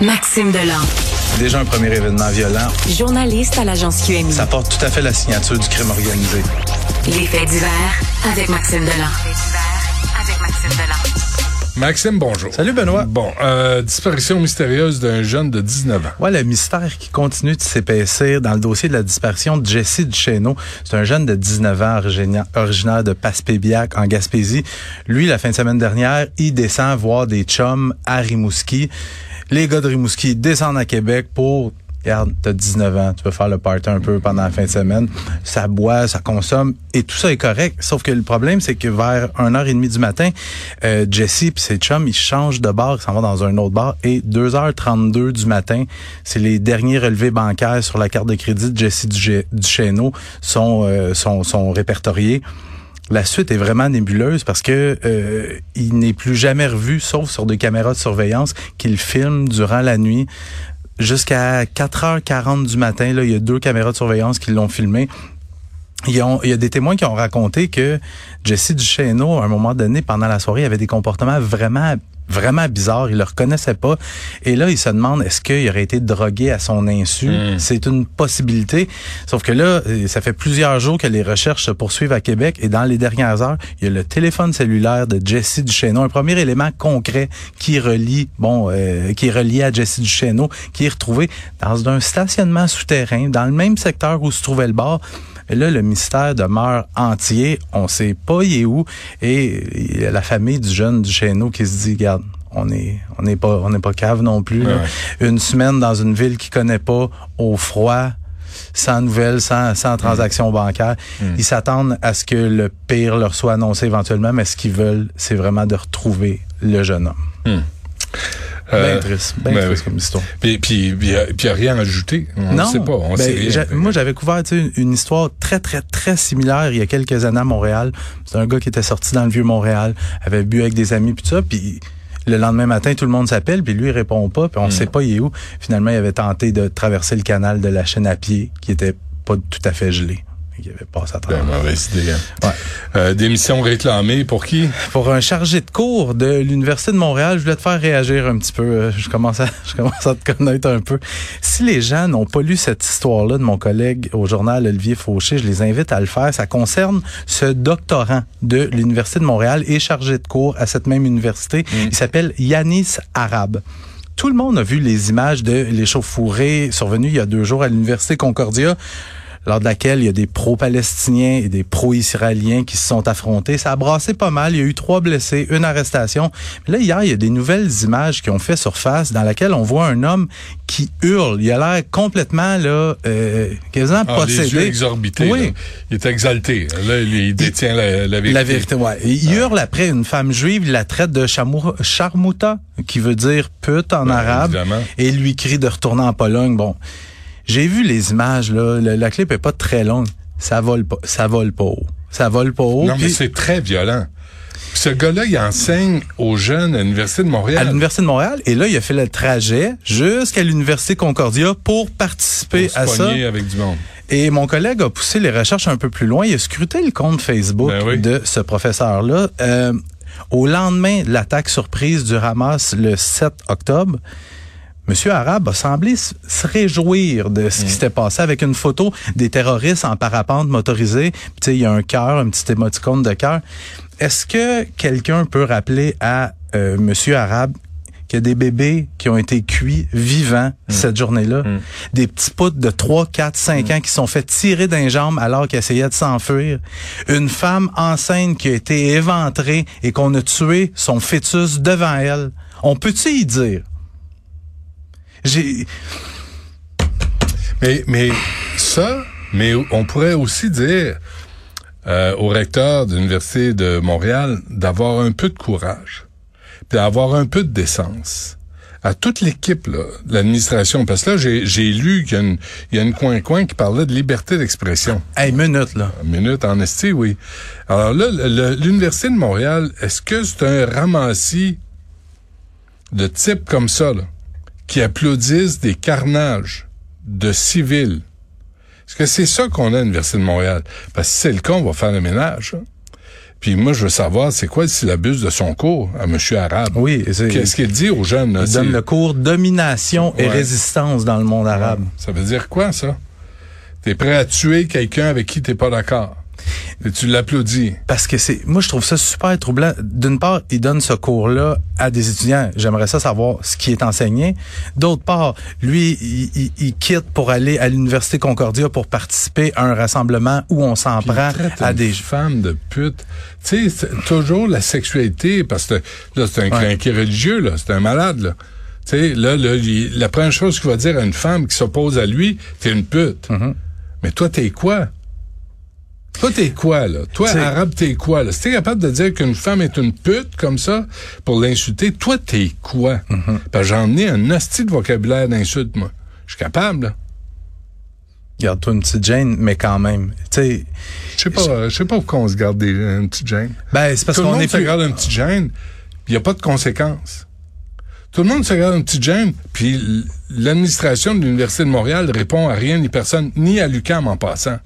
Maxime Delan. Déjà un premier événement violent. Journaliste à l'agence QMI. Ça porte tout à fait la signature du crime organisé. Les faits divers avec Maxime Delan. avec Maxime Delan. Maxime, bonjour. Salut Benoît. Bon, euh, disparition mystérieuse d'un jeune de 19 ans. Ouais, le mystère qui continue de s'épaissir dans le dossier de la disparition de Jesse Duchesneau. C'est un jeune de 19 ans originaire, originaire de Passepébiac en Gaspésie. Lui, la fin de semaine dernière, il descend voir des chums à Rimouski. Les gars de Rimouski descendent à Québec pour regarde, t'as 19 ans, tu peux faire le party un peu pendant la fin de semaine. Ça boit, ça consomme, et tout ça est correct. Sauf que le problème, c'est que vers 1h30 du matin, euh, Jesse et ses chums, ils changent de bar, ils s'en vont dans un autre bar, et 2h32 du matin, c'est les derniers relevés bancaires sur la carte de crédit de Jesse Duchesneau sont, euh, sont, sont répertoriés. La suite est vraiment nébuleuse parce que euh, il n'est plus jamais revu, sauf sur des caméras de surveillance qu'il filme durant la nuit jusqu'à 4h40 du matin, là, il y a deux caméras de surveillance qui l'ont filmé. Il y, a, des témoins qui ont raconté que Jesse Duchesneau, à un moment donné, pendant la soirée, avait des comportements vraiment vraiment bizarre, il le reconnaissait pas. Et là, il se demande est-ce qu'il aurait été drogué à son insu? Hmm. C'est une possibilité. Sauf que là, euh, ça fait plusieurs jours que les recherches se poursuivent à Québec et dans les dernières heures, il y a le téléphone cellulaire de Jesse Duchesneau, un premier élément concret qui relie, bon, euh, qui est relié à Jesse Duchesneau, qui est retrouvé dans un stationnement souterrain, dans le même secteur où se trouvait le bar. Et là, le mystère demeure entier. On sait pas y est où. Et il y a la famille du jeune du Duchesneau qui se dit, regarde, on est on n'est pas on n'est pas cave non plus. Une semaine dans une ville qui connaît pas, au froid, sans nouvelles, sans, sans transactions bancaires. Mm. Ils s'attendent à ce que le pire leur soit annoncé éventuellement, mais ce qu'ils veulent, c'est vraiment de retrouver le jeune homme. Mm. Euh, triste, ben triste comme histoire. Puis, puis, il n'y a, rien ajouté. On non, sait pas. On ben, Moi, j'avais couvert une, une histoire très, très, très similaire il y a quelques années à Montréal. C'est un gars qui était sorti dans le vieux Montréal, avait bu avec des amis, puis ça, puis le lendemain matin, tout le monde s'appelle, puis lui, il répond pas, puis on ne mm. sait pas il est où. Finalement, il avait tenté de traverser le canal de la chaîne à pied, qui était pas tout à fait gelé. Il avait passé à travers. Ben, mauvaise idée. Hein. Ouais. Euh, démission réclamée pour qui? Pour un chargé de cours de l'Université de Montréal. Je voulais te faire réagir un petit peu. Euh, je commence à, je commence à te connaître un peu. Si les gens n'ont pas lu cette histoire-là de mon collègue au journal Olivier Fauché, je les invite à le faire. Ça concerne ce doctorant de l'Université de Montréal et chargé de cours à cette même université. Mm. Il s'appelle Yanis Arabe. Tout le monde a vu les images de l'échauffourée survenue il y a deux jours à l'Université Concordia lors de laquelle il y a des pro-palestiniens et des pro-israéliens qui se sont affrontés. Ça a brassé pas mal. Il y a eu trois blessés, une arrestation. Mais là, hier, il y a des nouvelles images qui ont fait surface dans laquelle on voit un homme qui hurle. Il a l'air complètement, là, euh, quasiment ah, possédé. Les yeux exorbités. Oui. Il est exalté. Là, il détient la, vérité. La vérité, ouais. Il ah. hurle après une femme juive, il la traite de charmouta, qui veut dire pute en ben, arabe. Et lui crie de retourner en Pologne. Bon. J'ai vu les images, là. la clip est pas très longue. Ça vole pas, ça vole pas haut. Ça vole pas haut. Non, mais c'est très violent. Ce gars-là, il enseigne aux jeunes à l'Université de Montréal. À l'Université de Montréal. Et là, il a fait le trajet jusqu'à l'Université Concordia pour participer pour à ça. avec du monde. Et mon collègue a poussé les recherches un peu plus loin. Il a scruté le compte Facebook ben de ce professeur-là. Euh, au lendemain de l'attaque surprise du Hamas le 7 octobre, Monsieur Arabe a semblé se réjouir de ce qui mm. s'était passé avec une photo des terroristes en parapente motorisé. Tu sais, il y a un cœur, un petit émoticône de cœur. Est-ce que quelqu'un peut rappeler à euh, Monsieur Arabe qu'il y a des bébés qui ont été cuits vivants mm. cette journée-là? Mm. Des petits poutres de 3, 4, 5 ans qui sont fait tirer d'un jambe alors qu'ils essayaient de s'enfuir. Une femme enceinte qui a été éventrée et qu'on a tué son fœtus devant elle. On peut-tu y dire? J'ai. Mais, mais ça, mais on pourrait aussi dire euh, au recteur de l'Université de Montréal d'avoir un peu de courage, puis d'avoir un peu de décence à toute l'équipe de l'administration. Parce que là, j'ai lu qu'il y a une, il y a une coin-coin qui parlait de liberté d'expression. Hey, minute, là. Minute, en esti, oui. Alors là, l'Université de Montréal, est-ce que c'est un ramassis de type comme ça, là? Qui applaudissent des carnages de civils. Est-ce que c'est ça qu'on a à l'Université de Montréal? Parce que si c'est le cas, on va faire le ménage. Hein. Puis moi, je veux savoir, c'est quoi s'il abuse de son cours à Monsieur Arabe? Oui. c'est- Qu'est-ce qu'il dit aux jeunes? là? Il donne le cours domination et résistance dans le monde arabe. Ça veut dire quoi, ça? T'es prêt à tuer quelqu'un avec qui t'es pas d'accord. Tu l'applaudis. Parce que c'est, moi, je trouve ça super troublant. D'une part, il donne ce cours-là à des étudiants. J'aimerais ça savoir ce qui est enseigné. D'autre part, lui, il, il- il quitte pour aller à l'Université Concordia pour participer à un rassemblement où on s'en prend à une des... femme de pute. Tu sais, c'est toujours la sexualité, parce que là, c'est un Ouais. crinqué religieux, là. C'est un malade, là. Tu sais, là, là, il- la première chose qu'il va dire à une femme qui s'oppose à lui, t'es une pute. Mhm. Mais toi, t'es quoi? Toi, t'es quoi, là? Toi, T'sais- arabe, t'es quoi, là? Si t'es capable de dire qu'une femme est une pute, comme ça, pour l'insulter, toi, t'es quoi? Mhm. Parce que j'en ai un hostie de vocabulaire d'insulte, moi. Je suis capable, là. Garde-toi une petite gêne, mais quand même. Tu sais, Je sais pas, je sais pas pourquoi on se garde des, une petite gêne. ben, c'est parce qu'on est se plus... garde une petite gêne, il n'y a pas de conséquences. Tout le monde se garde une petite gêne, puis l'administration de l'Université de Montréal répond à rien ni personne, ni à l'UQAM en passant.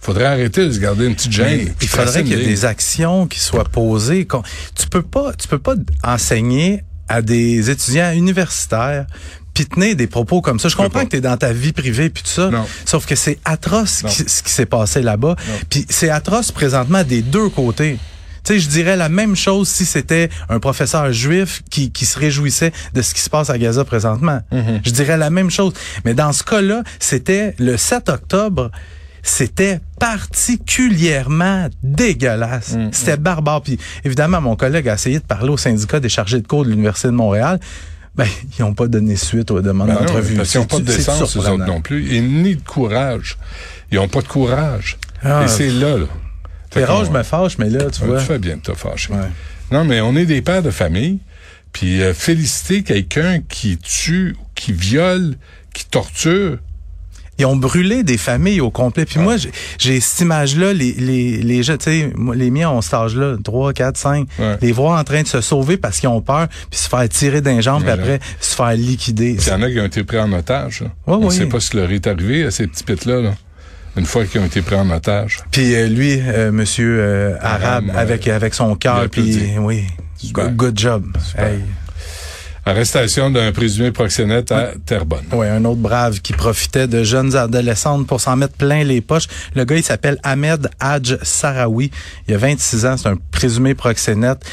Faudrait arrêter de se garder une petite Mais gêne. il faudrait qu'il y ait des actions qui soient posées. Tu peux pas, tu peux pas enseigner à des étudiants universitaires puis tenir des propos comme ça. Je comprends que tu es dans ta vie privée puis tout ça. Non. Sauf que c'est atroce qui- ce qui s'est passé là-bas. Puis c'est atroce présentement des deux côtés. Tu sais, je dirais la même chose si c'était un professeur juif qui, qui se réjouissait de ce qui se passe à Gaza présentement. Mm-hmm. Je dirais la même chose. Mais dans ce cas-là, c'était le 7 octobre, c'était particulièrement dégueulasse. Mm-hmm. C'était barbare. Puis évidemment, mon collègue a essayé de parler au syndicat des chargés de cours de l'Université de Montréal. Ben, ils n'ont pas donné suite aux demandes Ben non, d'entrevue. parce qu'ils n'ont pas de décence, eux autres surprenant. non plus, et ni de courage. Ils n'ont pas de courage. Ah. et c'est là, là. Je me fâche, mais là, tu vois. Tu fais bien de te fâcher. Ouais. Non, mais on est des pères de famille. Puis euh, féliciter quelqu'un qui tue, qui viole, qui torture. Ils ont brûlé des familles au complet. Puis moi, j'ai- cette image-là, les, les, les gens, tu sais, les miens ont cet âge-là, 3, 4, 5, Ouais. les voir en train de se sauver parce qu'ils ont peur, puis se faire tirer d'un jambe, puis après se faire liquider. Il y en a qui ont été pris en otage. là. Ouais, on ne oui. sait pas ce qui leur est arrivé à ces petits pits-là. là, une fois qu'ils ont été pris en otage. Puis euh, lui, euh, monsieur euh, arabe, avec avec son cœur, puis oui, Super. good job. Hey. Arrestation d'un présumé proxénète à Terrebonne. Ouais, un autre brave qui profitait de jeunes adolescentes pour s'en mettre plein les poches. Le gars, il s'appelle Ahmed Hadj Sarawi. Il a 26 ans, c'est un présumé proxénète.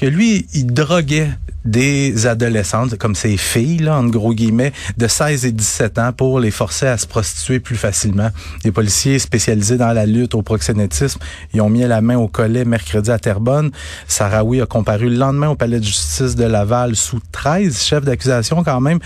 Que lui, il droguait des adolescentes, comme ces filles, là, en gros guillemets, de 16 et 17 ans pour les forcer à se prostituer plus facilement. Les policiers spécialisés dans la lutte au proxénétisme, ils ont mis la main au collet mercredi à Terrebonne. Sarawi a comparu le lendemain au palais de justice de Laval sous 13 chefs d'accusation quand même.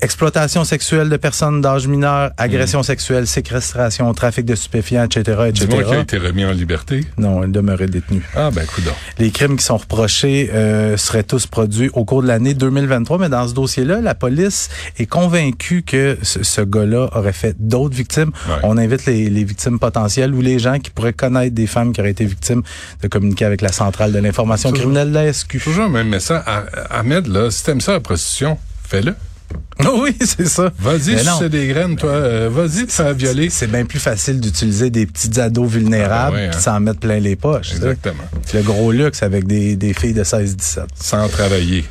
Exploitation sexuelle de personnes d'âge mineur, agression sexuelle, séquestration, trafic de stupéfiants, etc., etc. Dis-moi qu'il a été remis en liberté. Non, il demeurait détenu. Ah, ben, coudonc. Les crimes qui sont reprochés euh, seraient tous produits au cours de l'année 2023, mais dans ce dossier-là, la police est convaincue que ce, ce gars-là aurait fait d'autres victimes. Ouais. On invite les, les victimes potentielles ou les gens qui pourraient connaître des femmes qui auraient été victimes de communiquer avec la centrale de l'information criminelle de la SQ. Toujours même message. Ah, Ahmed, là, si t'aimes ça, la prostitution, fais-le. oui, c'est ça. Vas-y, c'est des graines, toi. euh, Vas-y, te faire violer. C'est bien plus facile d'utiliser des petits ados vulnérables Ah ouais, hein. s'en mettre plein les poches. Exactement. Le gros luxe avec des, des filles de 16-17. Sans travailler.